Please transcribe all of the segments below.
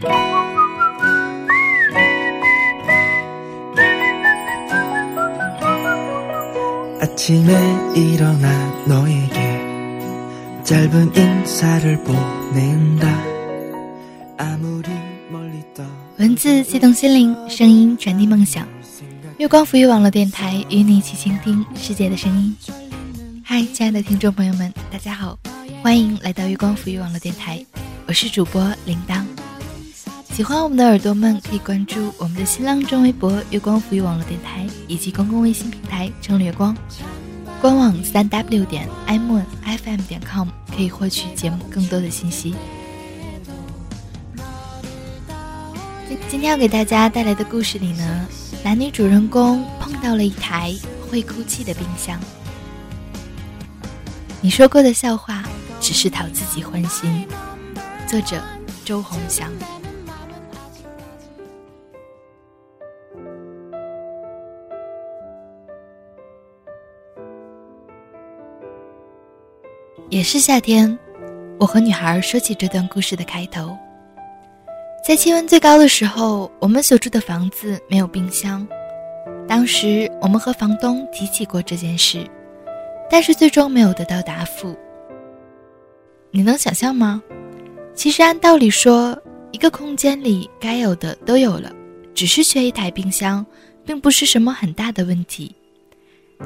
文字激动心灵，声音传递梦想。月光浮育网络电台与你一起倾听世界的声音。嗨，亲爱的听众朋友们，大家好，欢迎来到月光浮育网络电台，我是主播铃铛。喜欢我们的耳朵们可以关注我们的新浪微博“月光浮育网络电台”以及公共微信平台“城月光”，官网三 w 点 imonfm 点 com 可以获取节目更多的信息。今天要给大家带来的故事里呢。男女主人公碰到了一台会哭泣的冰箱。你说过的笑话只是讨自己欢心。作者：周鸿祥。也是夏天，我和女孩说起这段故事的开头。在气温最高的时候，我们所住的房子没有冰箱。当时我们和房东提起过这件事，但是最终没有得到答复。你能想象吗？其实按道理说，一个空间里该有的都有了，只是缺一台冰箱，并不是什么很大的问题。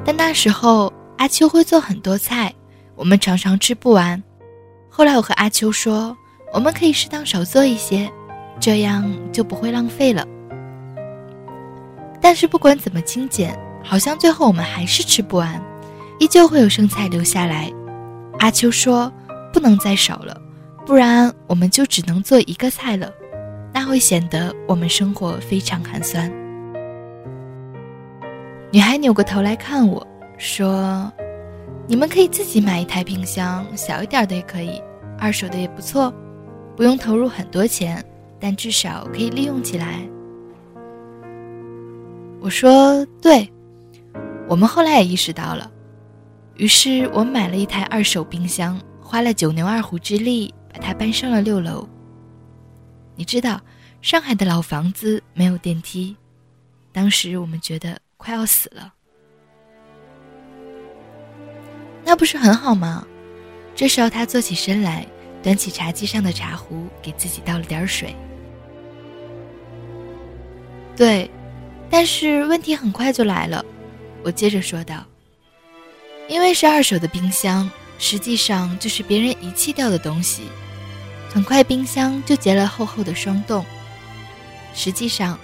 但那时候阿秋会做很多菜，我们常常吃不完。后来我和阿秋说，我们可以适当少做一些。这样就不会浪费了。但是不管怎么精简，好像最后我们还是吃不完，依旧会有剩菜留下来。阿秋说：“不能再少了，不然我们就只能做一个菜了，那会显得我们生活非常寒酸。”女孩扭过头来看我说：“你们可以自己买一台冰箱，小一点的也可以，二手的也不错，不用投入很多钱。”但至少可以利用起来。我说对，我们后来也意识到了，于是我买了一台二手冰箱，花了九牛二虎之力把它搬上了六楼。你知道，上海的老房子没有电梯，当时我们觉得快要死了。那不是很好吗？这时候他坐起身来，端起茶几上的茶壶，给自己倒了点水。对，但是问题很快就来了，我接着说道：“因为是二手的冰箱，实际上就是别人遗弃掉的东西，很快冰箱就结了厚厚的霜冻。实际上，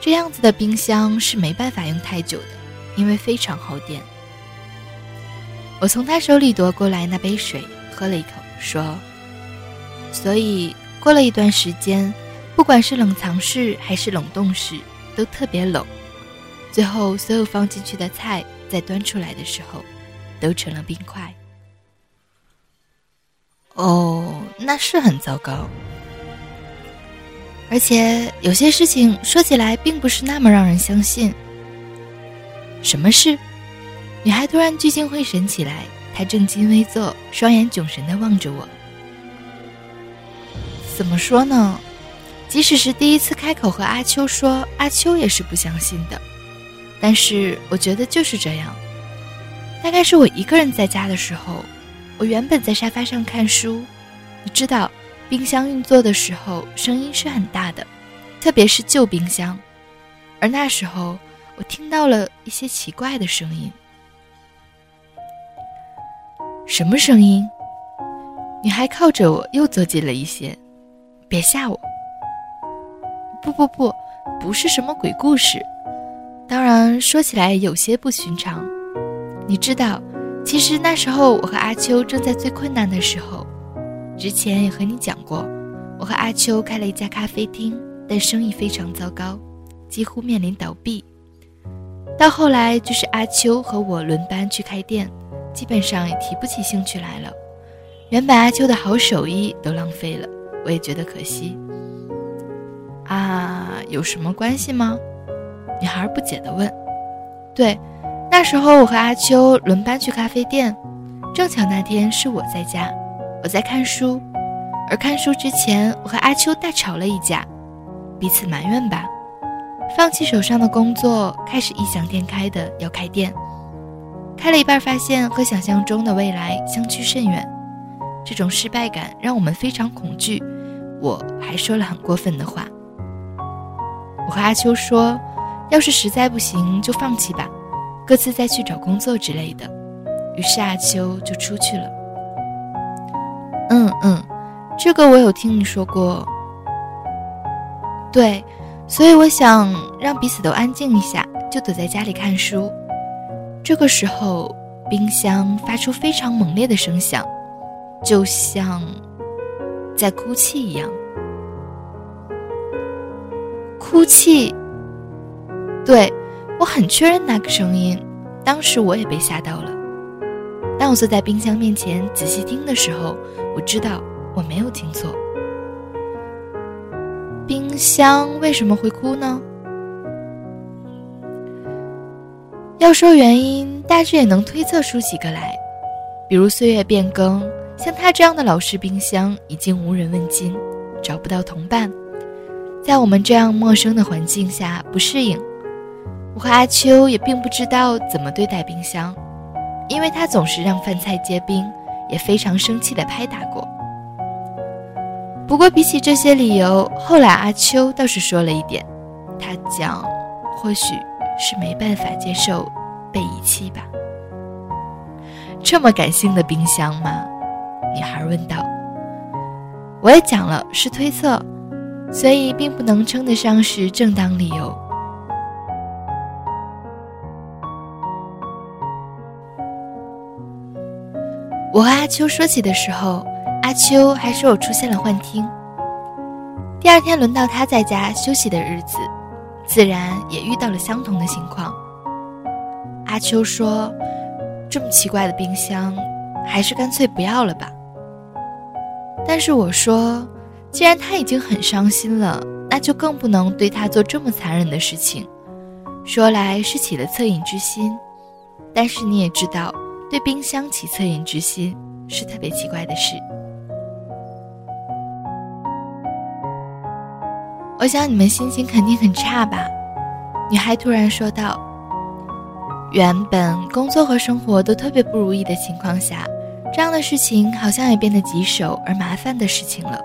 这样子的冰箱是没办法用太久的，因为非常耗电。”我从他手里夺过来那杯水，喝了一口，说：“所以过了一段时间。”不管是冷藏室还是冷冻室，都特别冷。最后，所有放进去的菜在端出来的时候，都成了冰块。哦，那是很糟糕。而且有些事情说起来并不是那么让人相信。什么事？女孩突然聚精会神起来，她正襟危坐，双眼炯神地望着我。怎么说呢？即使是第一次开口和阿秋说，阿秋也是不相信的。但是我觉得就是这样。大概是我一个人在家的时候，我原本在沙发上看书。你知道，冰箱运作的时候声音是很大的，特别是旧冰箱。而那时候，我听到了一些奇怪的声音。什么声音？女孩靠着我又坐近了一些，别吓我。不不不，不是什么鬼故事。当然，说起来有些不寻常。你知道，其实那时候我和阿秋正在最困难的时候。之前也和你讲过，我和阿秋开了一家咖啡厅，但生意非常糟糕，几乎面临倒闭。到后来，就是阿秋和我轮班去开店，基本上也提不起兴趣来了。原本阿秋的好手艺都浪费了，我也觉得可惜。啊，有什么关系吗？女孩不解地问。对，那时候我和阿秋轮班去咖啡店，正巧那天是我在家，我在看书。而看书之前，我和阿秋大吵了一架，彼此埋怨吧，放弃手上的工作，开始异想天开的要开店。开了一半，发现和想象中的未来相去甚远，这种失败感让我们非常恐惧。我还说了很过分的话。我和阿秋说，要是实在不行就放弃吧，各自再去找工作之类的。于是阿秋就出去了。嗯嗯，这个我有听你说过。对，所以我想让彼此都安静一下，就躲在家里看书。这个时候，冰箱发出非常猛烈的声响，就像在哭泣一样。哭泣。对，我很确认那个声音，当时我也被吓到了。当我坐在冰箱面前仔细听的时候，我知道我没有听错。冰箱为什么会哭呢？要说原因，大致也能推测出几个来，比如岁月变更，像他这样的老式冰箱已经无人问津，找不到同伴，在我们这样陌生的环境下不适应。我和阿秋也并不知道怎么对待冰箱，因为他总是让饭菜结冰，也非常生气的拍打过。不过比起这些理由，后来阿秋倒是说了一点，他讲，或许。是没办法接受被遗弃吧？这么感性的冰箱吗？女孩问道。我也讲了是推测，所以并不能称得上是正当理由。我和阿秋说起的时候，阿秋还说我出现了幻听。第二天轮到他在家休息的日子。自然也遇到了相同的情况。阿秋说：“这么奇怪的冰箱，还是干脆不要了吧。”但是我说：“既然他已经很伤心了，那就更不能对他做这么残忍的事情。”说来是起了恻隐之心，但是你也知道，对冰箱起恻隐之心是特别奇怪的事。我想你们心情肯定很差吧？女孩突然说道。原本工作和生活都特别不如意的情况下，这样的事情好像也变得棘手而麻烦的事情了。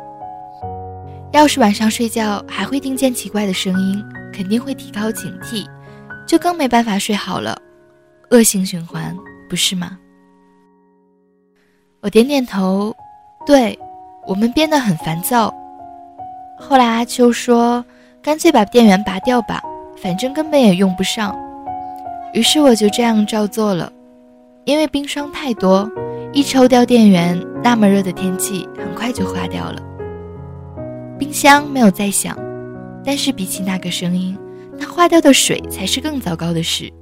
要是晚上睡觉还会听见奇怪的声音，肯定会提高警惕，就更没办法睡好了，恶性循环，不是吗？我点点头，对，我们变得很烦躁。后来阿秋说：“干脆把电源拔掉吧，反正根本也用不上。”于是我就这样照做了。因为冰霜太多，一抽掉电源，那么热的天气很快就化掉了。冰箱没有再响，但是比起那个声音，那化掉的水才是更糟糕的事。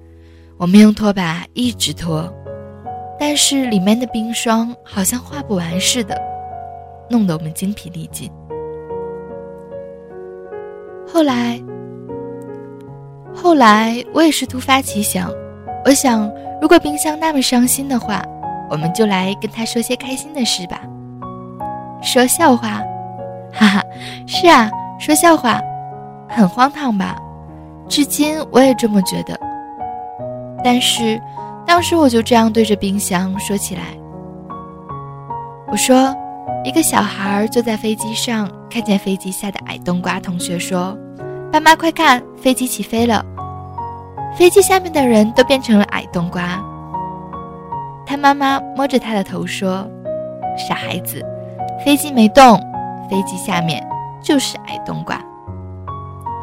我们用拖把一直拖，但是里面的冰霜好像化不完似的，弄得我们精疲力尽。后来，后来我也是突发奇想，我想，如果冰箱那么伤心的话，我们就来跟他说些开心的事吧。说笑话，哈哈，是啊，说笑话，很荒唐吧？至今我也这么觉得。但是，当时我就这样对着冰箱说起来。我说。一个小孩坐在飞机上，看见飞机下的矮冬瓜。同学说：“爸妈，快看，飞机起飞了！飞机下面的人都变成了矮冬瓜。”他妈妈摸着他的头说：“傻孩子，飞机没动，飞机下面就是矮冬瓜。”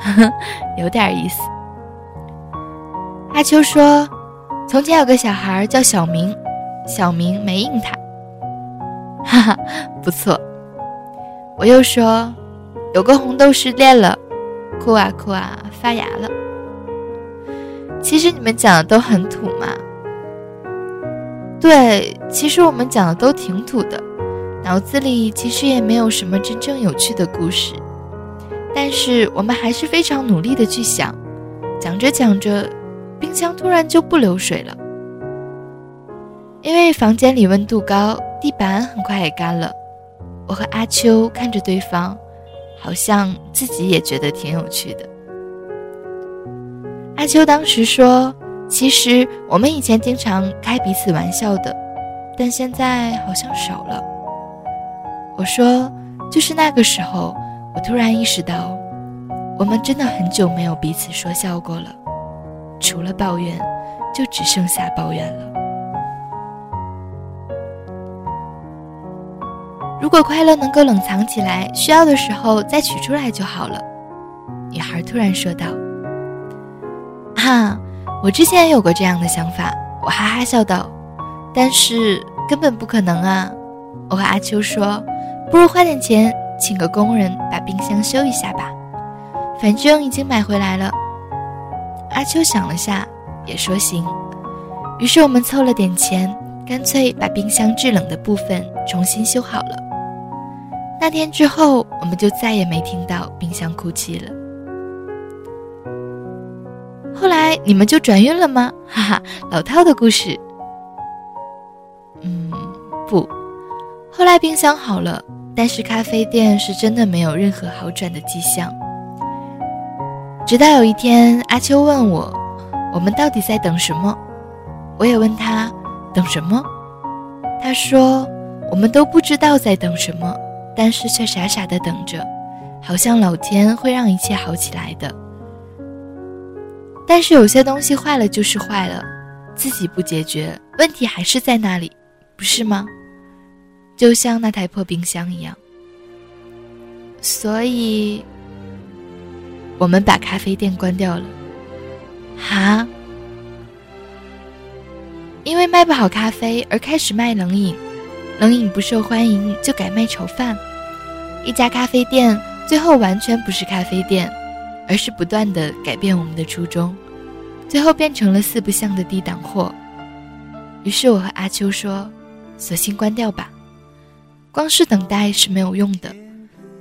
呵呵，有点意思。阿秋说：“从前有个小孩叫小明，小明没应他。”哈哈，不错。我又说，有个红豆失恋了，哭啊哭啊，发芽了。其实你们讲的都很土嘛。对，其实我们讲的都挺土的，脑子里其实也没有什么真正有趣的故事。但是我们还是非常努力的去想，讲着讲着，冰箱突然就不流水了，因为房间里温度高。地板很快也干了，我和阿秋看着对方，好像自己也觉得挺有趣的。阿秋当时说：“其实我们以前经常开彼此玩笑的，但现在好像少了。”我说：“就是那个时候，我突然意识到，我们真的很久没有彼此说笑过了，除了抱怨，就只剩下抱怨了。如果快乐能够冷藏起来，需要的时候再取出来就好了。”女孩突然说道。哈，我之前有过这样的想法，我哈哈笑道，但是根本不可能啊！我和阿秋说，不如花点钱请个工人把冰箱修一下吧，反正已经买回来了。阿秋想了下，也说行。于是我们凑了点钱，干脆把冰箱制冷的部分重新修好了。那天之后，我们就再也没听到冰箱哭泣了。后来你们就转运了吗？哈哈，老套的故事。嗯，不，后来冰箱好了，但是咖啡店是真的没有任何好转的迹象。直到有一天，阿秋问我，我们到底在等什么？我也问他，等什么？他说，我们都不知道在等什么，但是却傻傻的等着，好像老天会让一切好起来的。但是有些东西坏了就是坏了，自己不解决，问题还是在那里，不是吗？就像那台破冰箱一样。所以，我们把咖啡店关掉了。哈？因为卖不好咖啡而开始卖冷饮，冷饮不受欢迎就改卖炒饭。一家咖啡店最后完全不是咖啡店。而是不断的改变我们的初衷，最后变成了四不像的低档货。于是我和阿秋说：“索性关掉吧，光是等待是没有用的，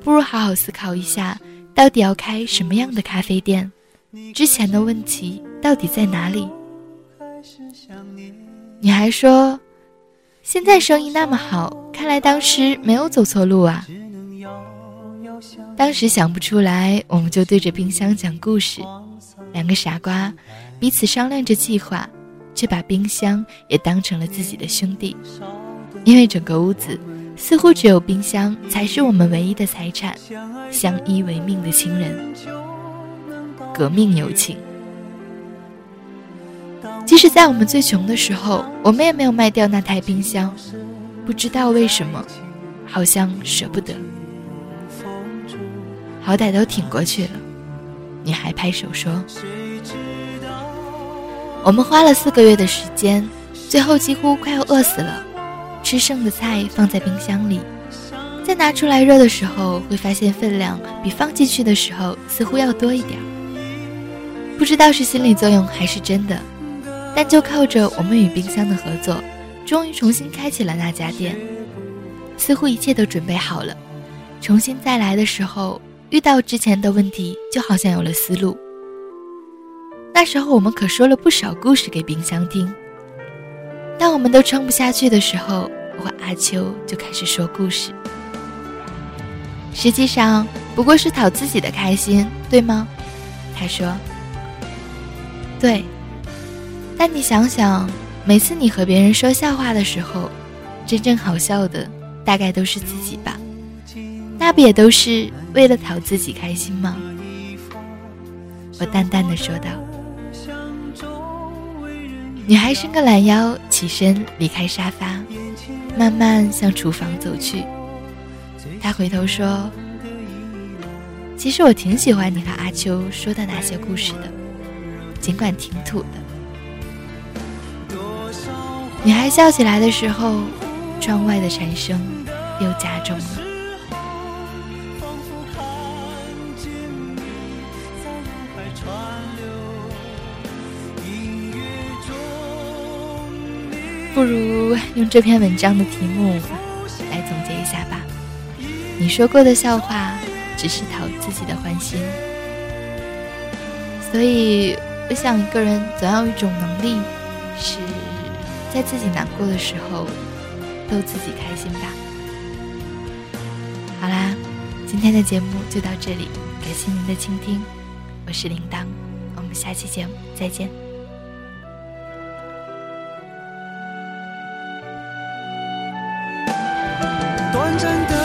不如好好思考一下，到底要开什么样的咖啡店？之前的问题到底在哪里？”女孩说：“现在生意那么好，看来当时没有走错路啊。”当时想不出来，我们就对着冰箱讲故事。两个傻瓜，彼此商量着计划，却把冰箱也当成了自己的兄弟。因为整个屋子似乎只有冰箱才是我们唯一的财产，相依为命的亲人，革命友情。即使在我们最穷的时候，我们也没有卖掉那台冰箱。不知道为什么，好像舍不得。好歹都挺过去了，女孩拍手说：“我们花了四个月的时间，最后几乎快要饿死了。吃剩的菜放在冰箱里，再拿出来热的时候，会发现分量比放进去的时候似乎要多一点。不知道是心理作用还是真的，但就靠着我们与冰箱的合作，终于重新开启了那家店。似乎一切都准备好了，重新再来的时候。”遇到之前的问题，就好像有了思路。那时候我们可说了不少故事给冰箱听。当我们都撑不下去的时候，我和阿秋就开始说故事。实际上不过是讨自己的开心，对吗？他说：“对。”但你想想，每次你和别人说笑话的时候，真正好笑的大概都是自己吧。那不也都是为了讨自己开心吗？我淡淡的说道。女孩伸个懒腰，起身离开沙发，慢慢向厨房走去。她回头说：“其实我挺喜欢你和阿秋说的那些故事的，尽管挺土的。”女孩笑起来的时候，窗外的蝉声又加重了。不如用这篇文章的题目来总结一下吧。你说过的笑话只是讨自己的欢心，所以我想一个人总要有一种能力，是在自己难过的时候逗自己开心吧。好啦今天的节目就到这里，感谢您的倾听，我是铃铛，我们下期节目再见。短暂的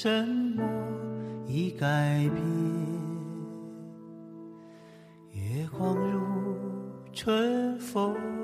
什么已改变？月光如春风。